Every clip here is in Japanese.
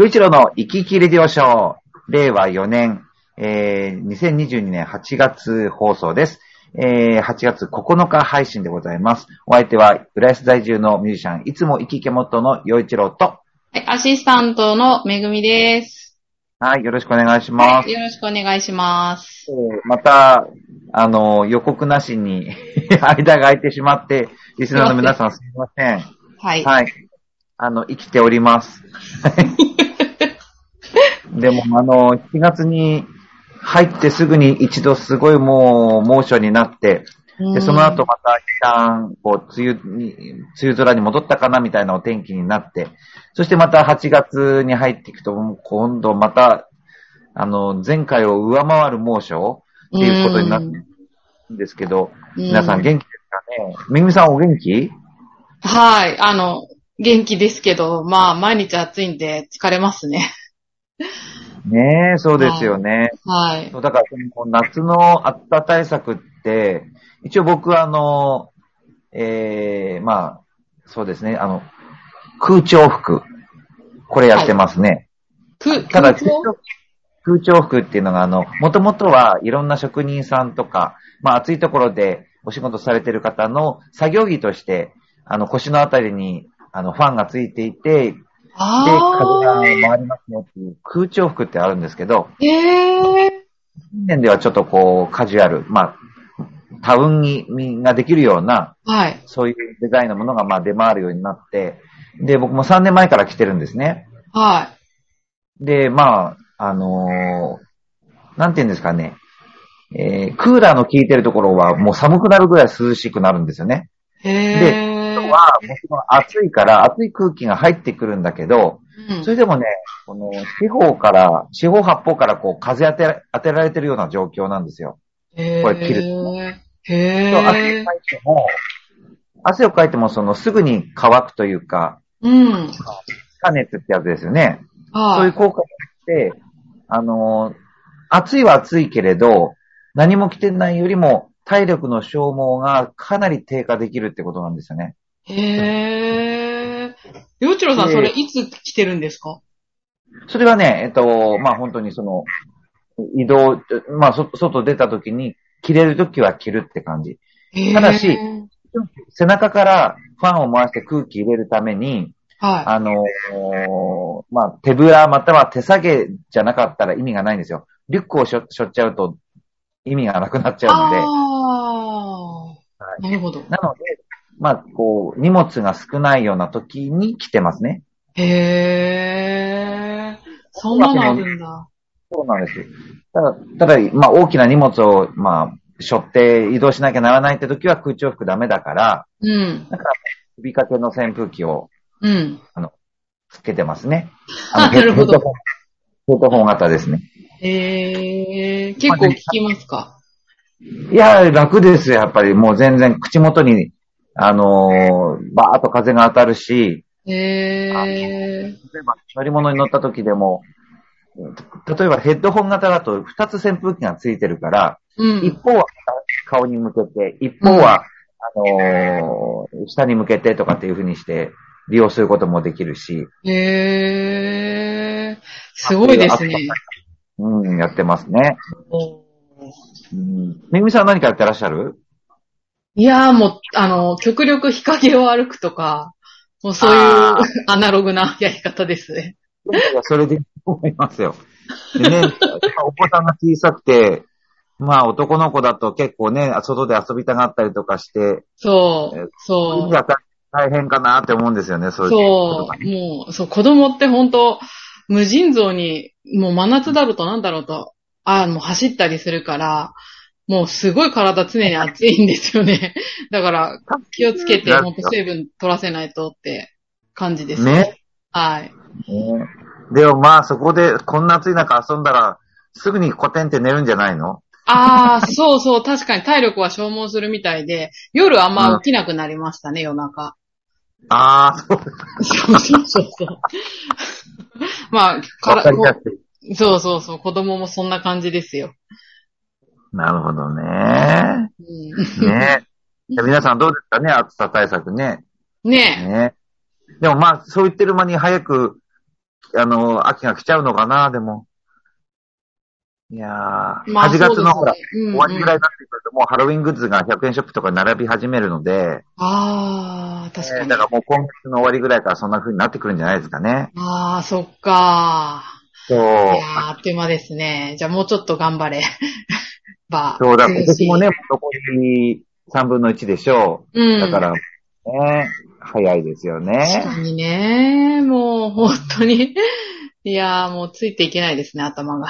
洋一郎の生き生きレディオショー、令和4年、えー、2022年8月放送です。えー、8月9日配信でございます。お相手は、浦安在住のミュージシャン、いつも生き生きモットーの洋一郎と、はい、アシスタントのめぐみです。はい、よろしくお願いします。はい、よろしくお願いします。えーまた、あの、予告なしに 間が空いてしまって、リスナーの皆さんすみません。はい。はい。あの、生きております。でも、あの、7月に入ってすぐに一度すごいもう猛暑になって、で、その後また一旦、こう、梅雨に、梅雨空に戻ったかなみたいなお天気になって、そしてまた8月に入っていくと、今度また、あの、前回を上回る猛暑っていうことになってるんですけど、皆さん元気ですかね？めぐみさんお元気？はい、あの、元気ですけど、まあ、毎日暑いんで疲れますね。ねえ、そうですよね。はい。そうだから、その夏の暑さ対策って、一応僕はあの、ええまあ、そうですね、あの、空調服。これやってますね。く、ただ、空調？空調？服っていうのが、あの、もともとはいろんな職人さんとか、まあ暑いところでお仕事されてる方の作業着として、あの、腰のあたりに、あの、ファンがついていて、で、風があ回りますよっていう空調服ってあるんですけど、ー。へー。近年ではちょっとこう、カジュアル、まあ、タウンにができるような、はい。そういうデザインのものがまあ出回るようになって、で、僕も3年前から着てるんですね。はで、まあ、あのーなんて言うんですかね。えー、クーラーの効いてるところはもう寒くなるぐらい涼しくなるんですよね。い。へー。今日は、もちろん暑いから暑い空気が入ってくるんだけど、うんそれでもね、この四方から、四方八方からこう風当て、当てられてるような状況なんですよ。へー。これ着るへそう汗をー。かいても、汗をかいてもそのすぐに乾くというか、うん。加熱ってやつですよね。はい。そういう効果があって、あのー暑いは暑いけれど、何も着てないよりも体力の消耗がかなり低下できるってことなんですよね。へー。りょうちろさん、でそれいつ来てるんですか？それはね、えっと、まあ本当にその、移動、まあそ外出た時に着れる時は着るって感じ。ただし背中からファンを回して空気入れるために、はあのーまあ、手ぶらまたは手下げじゃなかったら意味がないんですよ。リュックをしょしょっちゃうと意味がなくなっちい。ゃうので。あはあ。なるほど。なので、まあ、こう、荷物が少ないような時に来てますね。へー。そんなのあるんだ。そうなんです。ただ、ただ、まあ、大きな荷物を、まあ、背負って移動しなきゃならないって時は空調服ダメだから、うん。だから、首掛けの扇風機をうん。つけてますね。あなるほどヘッドホンヘッドホン型ですね。へー。結構聞きますか？いや、楽ですよ、やっぱり。もう全然口元に、あのーバーっと風が当たるし、へー。例えば乗り物に乗った時でも、例えばヘッドホン型だと2つ扇風機がついてるから、うん。一方は顔に向けて、一方は、あのー下に向けてとかっていう風にして利用することもできるし、へー。すごいですね。うん、やってますね。うん。めぐみさん何かやってらっしゃる？いやーもう、あの、極力日陰を歩くとか、もうそういうアナログなやり方ですね。いやそれでいいと思いますよ。でね、お子さんが小さくて、まあ男の子だと結構ね、外で遊びたがったりとかして、そう、意そう。大変かなって思うんですよね、そういうそう、もう、そう、子供って本当無尽蔵に、もう真夏だろうとなんだろうと、あもう走ったりするから、もうすごい体常に暑いんですよね。だから、気をつけて、本当水分取らせないとって感じですね。はい。ねでもまあそこでこんな暑い中遊んだら、すぐにコテンって寝るんじゃないの？ああ、そうそう、確かに体力は消耗するみたいで、夜あんま起きなくなりましたね、夜中。ああ、そう。そうそうそう。まあ、から。そうそうそう、子供もそんな感じですよ。なるほどね。うん、ねじゃあ皆さんどうですかね、暑さ対策ね。ねえ。ねでもまあ、そう言ってる間に早くあの、秋が来ちゃうのかな、でも。いやー、まあ8月のほら、ねうんうん終わりぐらいになってくると、もうハロウィングッズが100円ショップとかに並び始めるので、ああ、確かに。えーだからもう今月の終わりぐらいからそんな風になってくるんじゃないですかね。ああ、そっか。そう。いやーあっという間ですね。じゃあもうちょっと頑張れ。ば、そうだ、今年もね、残り3分の1でしょう。うん。だから、ね、早いですよ確ね。かにね、もう本当に。いやーもうついていけないですね、頭が。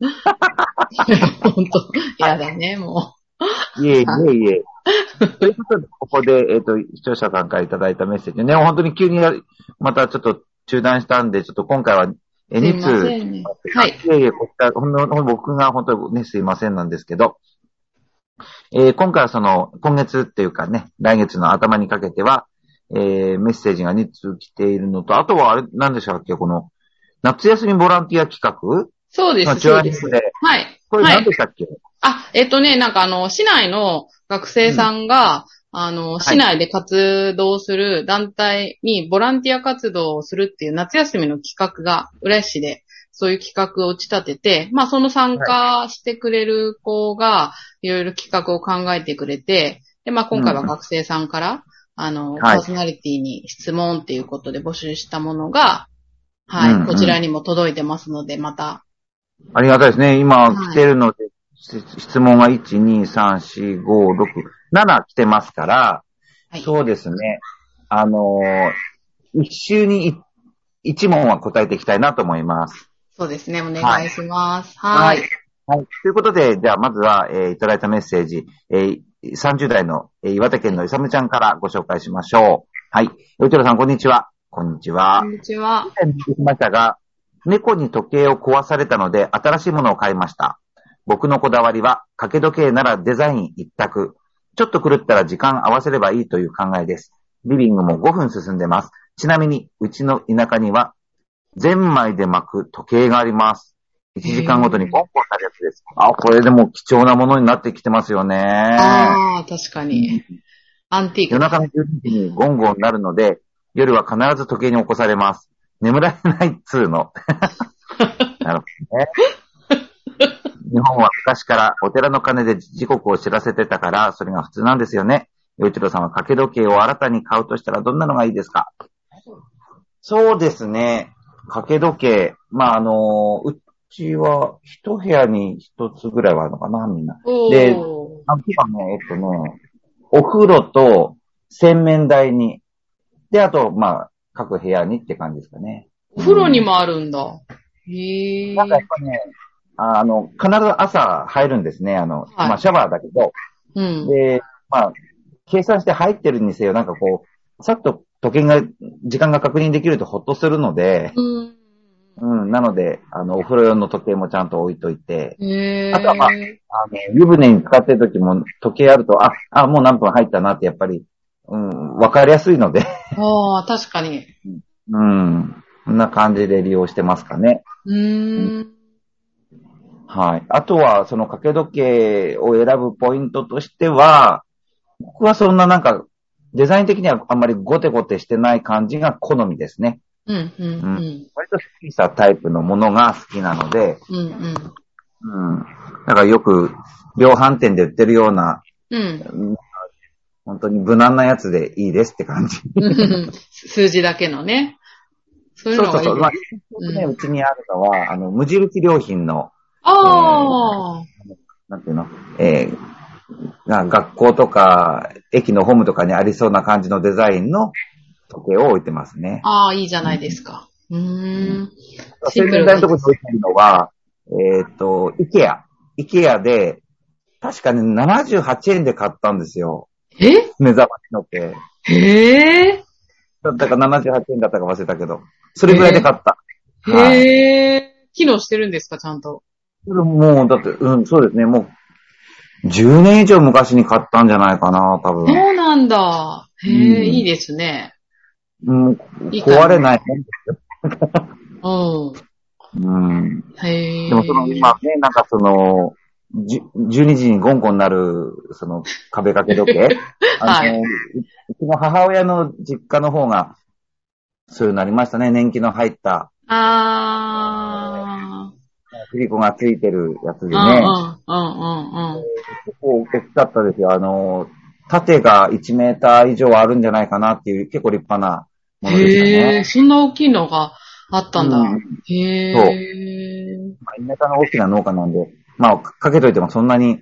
本当、やだね、もいえいえいえ。ということで、ここで、えっ、と、視聴者さんからいただいたメッセージね、本当に急にやまたちょっと中断したんで、ちょっと今回は、え、う。すい2ませ通。はい。いえいえ、こちら、ほんのほんの僕が本当にね、すいませんなんですけど、えー今回はその、今月っていうかね、来月の頭にかけては、えーメッセージが2通来ているのと、あとはあれ、何でしたっけ、この、夏休みボランティア企画？そうです、まあそうです。で、はい。これはい何でしたっけ、あ、えっとね、なんかあの、市内の学生さんが、あの、市内で活動する団体にボランティア活動をするっていう夏休みの企画が、浦安市で、そういう企画を打ち立てて、まあその参加してくれる子が、いろいろ企画を考えてくれて、で、まあ今回は学生さんから、あの、はい。パーソナリティに質問っていうことで募集したものが、はい、うんうん。こちらにも届いてますので、また、ありがたいですね。今はい。来てるので、し質問が1、2、3、4、5、6、7来てますから、はい。そうですね。あのー一週に1問は答えていきたいなと思います。そうですね、お願いします。はい。はい。ということで、じゃあまずは、えーいただいたメッセージ、えー30代の、えー岩手県のいさむちゃんからご紹介しましょう。はい。よちろさん、こんにちは。こんにちはこ。んにちは。以前見てきましたが、猫に時計を壊されたので新しいものを買いました。僕のこだわりは、掛け時計ならデザイン一択。ちょっと狂ったら時間合わせればいいという考えです。リビングも5分進んでます。ちなみに、うちの田舎には、ゼンマイで巻く時計があります。1時間ごとにポンポンなるやつです。あ、これでも貴重なものになってきてますよね。ああ、確かに。アンティーク。夜中の12時にゴンゴンなるので、夜は必ず時計に起こされます。眠られないっつうの。なるほどね。日本は昔からお寺の鐘で時刻を知らせてたから、それが普通なんですよね。洋一郎さんは掛け時計を新たに買うとしたらどんなのがいいですか？そうですね。掛け時計。まあ、あの、うちは一部屋に一つぐらいはあるのかな、みんな。おでーあ今ね、えっとね、お風呂と洗面台に、で、あと、まあ、各部屋にって感じですかね。お風呂にもあるんだ。へえ。なんかやっぱね、あの、必ず朝入るんですね。あの、はいまあ、シャワーだけど。うん。で、まあ、計算して入ってるにせよ、なんかこう、さっと時計が、時間が確認できるとほっとするので、うん。うん、なので、あの、お風呂用の時計もちゃんと置いといて、へえ。あとはまああの、湯船に使ってる時も時計あると、あ、あ、もう何分入ったなってやっぱり、うん、わかりやすいので、ああ、確かに。うん、こんな感じで利用してますかね。うーん。はい。あとは、その掛け時計を選ぶポイントとしては、僕はそんななんか、デザイン的にはあんまりゴテゴテしてない感じが好みですね。うん、うん、うん。割とスッキリしたタイプのものが好きなので、うん、うん。うん。だからよく、量販店で売ってるような、うん。うん本当に無難なやつでいいですって感じ。うん数字だけのね。そういうのがいいそうそうそう。まあ、うんね、うちにあるのは、あの、無印良品の、ああ。なんていうの、えーな学校とか、駅のホームとかにありそうな感じのデザインの時計を置いてますね。ああ、いいじゃないですか。うーん。洗面台のところに置いてるのは、えっ、と、イケア。イケアで、確かに78円で買ったんですよ。え？目覚ましの時計。へえ。だったか78円だったか忘れたけど。それぐらいで買った。はいへえ。機能してるんですか、ちゃんと？もう、だって、うん、そうですね、もう、10年以上昔に買ったんじゃないかな、多そ分。うなんだ。へうんえ、いいですね。うん、いいかな壊れないもんですよ。うん。うん。へえ。でもその、今ね、なんかその、じ12時にゴンゴンなる、その、壁掛け時計。あの、はううちの母親の実家の方が、そういうのありましたね。年季の入った、あ振り子がついてるやつでー。うんね。うんうんうん結構大きかったですよ。あの、縦が1メーター以上あるんじゃないかなっていう結構立派なうん。ものでしたへねえ、。そんな大きいのがあったんだ。うんへそうえ。まあ、1メーターの大きな農家なんで、まあ、かけといてもそんなに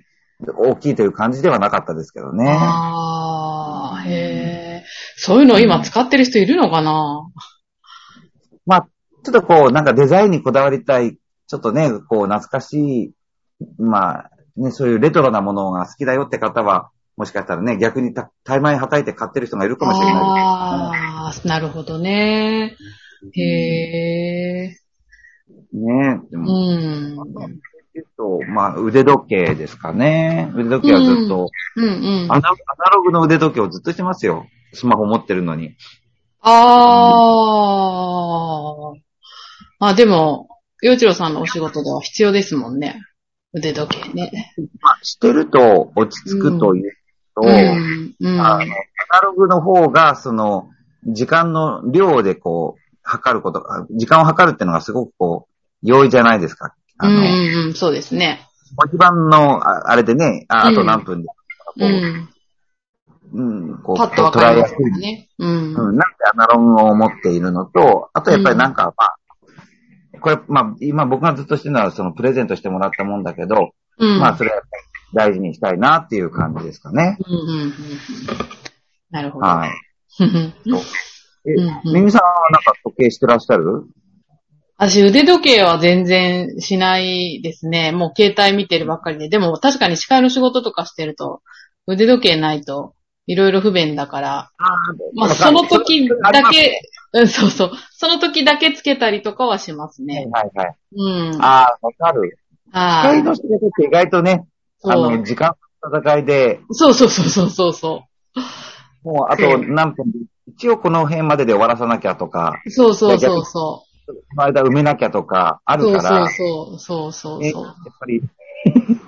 大きいという感じではなかったですけどね。ああ、へえ。そういうの今使ってる人いるのかな？まあ、ちょっとこう、なんかデザインにこだわりたい、ちょっとね、こう、懐かしい、まあ、ね、そういうレトロなものが好きだよって方は、もしかしたらね、逆にた怠慢にはたいて買ってる人がいるかもしれないああ、なるほどね。へえ。ね。でうも、ん。えっと、まあ、腕時計ですかね。腕時計はずっと、うんうん。アナアナログの腕時計をずっとしてますよ。スマホ持ってるのに。ああ。あ、でも、洋一郎さんのお仕事では必要ですもんね。腕時計ね。まあ、してると落ち着くというと、うん。うん。あの、アナログの方が、その、時間の量でこう、測ることが、時間を測るっていうのがすごくこう、容易じゃないですか。あの、うんうんうん、そうですね。文字盤の、ああれでね、ああと何分で、こう。うんうん、こう、パッと捉えやすい。ね。うん。うん、なんでアナログを持っているのと、あとやっぱりなんか、まあ、これ、まあ、今僕がずっとしてるのはそのプレゼントしてもらったもんだけど、うん。まあ、それは大事にしたいなっていう感じですかね。うんうんうんうん。なるほど。はい。うんえ、うんミミさんはなんか時計してらっしゃる？私、腕時計は全然しないですね。もう携帯見てるばっかりで。でも確かに司会の仕事とかしてると、腕時計ないといろいろ不便だから、あまあその時だけ、うん、そうそう。その時だけつけたりとかはしますはいね。はいはい。うん。ああ、わかる。機はい。械の仕事って意外とね、あそうの、時間の戦いで、そうそうそうそうそうそもうあと何分で、一応この辺までで終わらさなきゃとか、う。そうそうそうそこの間埋めなきゃとかあう。そうるから、そうそう。そうそうね、そう。やっぱり、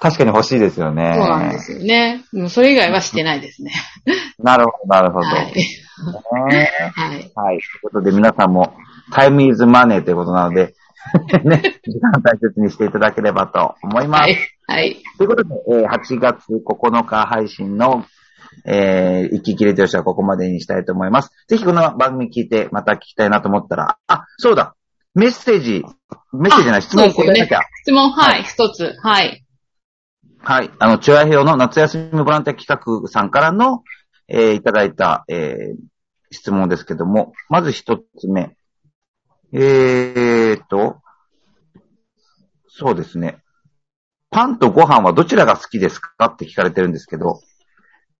確かに欲しいですよね。そうなんですよね。もうそれ以外はしてないですね。なるほど、なるほど。はい。ねはい。はい。ということで皆さんも、タイムイズマネーということなので、ね、時間大切にしていただければと思います。はい。はい。ということで、えー8月9日配信の、えー、一気切れとしてはここまでにしたいと思います。ぜひこの番組聞いてまた聞きたいなと思ったら、あ、そうだメッセージ、メッセージじゃない、質問を答えなきゃ。質問、はい、一つ。はい。はい。あの、チュアヘヨの夏休みボランティア企画さんからの、えーいただいた、えー質問ですけども、まず一つ目。えーと、そうですね。パンとご飯はどちらが好きですか？って聞かれてるんですけど、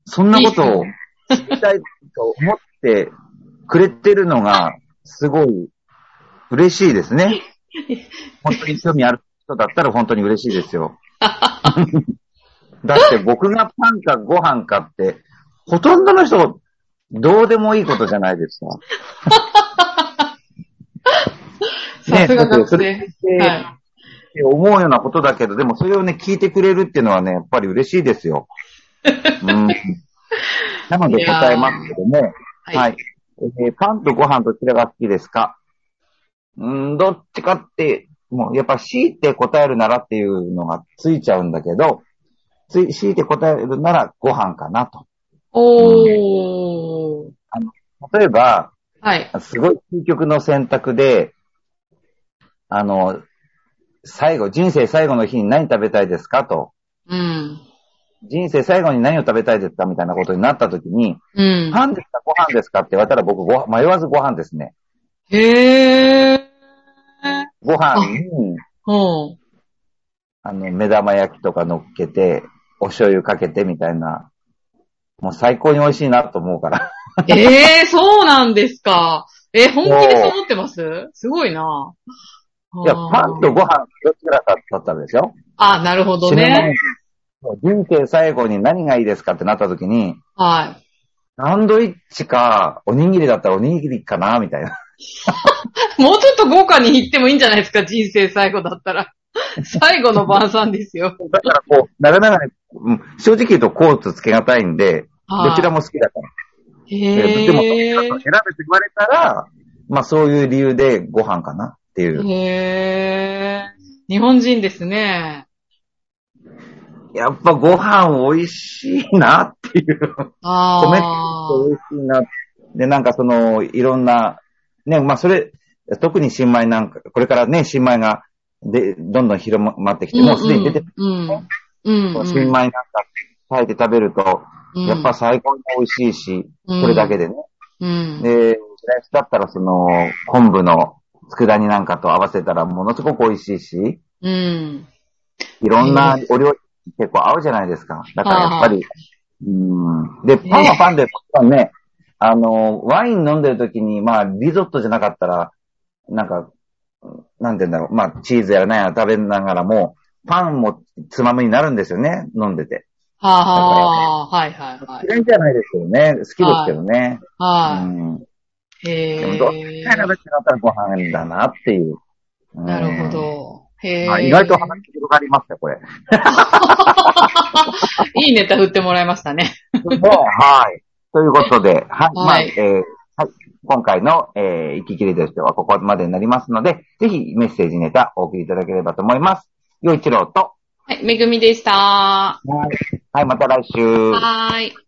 そんなことを知りたいと思ってくれてるのが、すごい嬉しいですね。本当に興味ある人だったら本当に嬉しいですよ。だって僕がパンかご飯かって、ほとんどの人、どうでもいいことじゃないですか。さすがだってそ学。ってはい。って思うようなことだけど、でもそれをね、聞いてくれるっていうのはね、やっぱり嬉しいですよ。うん。なので答えますけどね。はい。はい。えーパンとご飯どちらが好きですか？うん、どっちかって、もうやっぱ強いて答えるならっていうのがついちゃうんだけど、つい、強いて答えるならご飯かなと。おー。例えば、はい。すごい究極の選択で、あの、最後、人生最後の日に何食べたいですかと。うん。人生最後に何を食べたいですかみたいなことになった時に、うん。パンですかご飯ですかって言われたら僕ご迷わずご飯ですね。へー。ご飯に、ほう。あの、目玉焼きとか乗っけて、お醤油かけてみたいな、もう最高に美味しいなと思うから。えー、そうなんですか。え、本気でそう思ってます？すごいな。いや、パンとご飯どちらかだったらですよ。あ、なるほどね。に人生最後に何がいいですかってなった時に、はい。サンドイッチか、おにぎりだったらおにぎりかなみたいな。もうちょっと豪華に言ってもいいんじゃないですか、人生最後だったら。最後の晩餐ですよ。だからこう、なかなかね、うん正直言うとコーツつけがたいんで、どちらも。も好きだから。へでも、選べってー。言われたら、まあそういう理由でご飯かなっていう。へー。日本人ですね。やっぱご飯美味しいなっていう。あ米ってあ。美味しいな。で、なんかその、いろんな、ね、まあそれ、特に新米なんか、これからね、新米が、で、どんどん広まってきて、もうすでに出てる、うん。うん。うん。うん。新米なんか炊いて食べると、うんやっぱ最高に美味しいし、うんこれだけでね。うん。で、白石だったらその、昆布の佃煮なんかと合わせたらものすごく美味しいし、うん。いろんなお料理結構合うじゃないですか。だからやっぱり、うん。で、パンはパンで、もちろんね、あの、ワイン飲んでる時に、まあ、リゾットじゃなかったら、なんか、なんて言うんだろう、まあ、チーズやらないやら食べながらも、パンもつまみになるんですよね、飲んでて。はあ、はあ、はいはいはい。嫌いじゃないですけどね、好きですけどね。うはん。い。へでも、どっちか選べってなったらご飯だなっていう。うんなるほ。ど。へまあ、え。意外と話広がりましたよ、これ。いいネタ振ってもらいましたね。ではい。ということで、はい。まあ、はいえーはい。今回の、えー、行き切りとしてはここまでになりますので、ぜひメッセージネタお送りいただければと思います。洋一郎と、はい、めぐみでした。ははい。はい、また来週。ーい。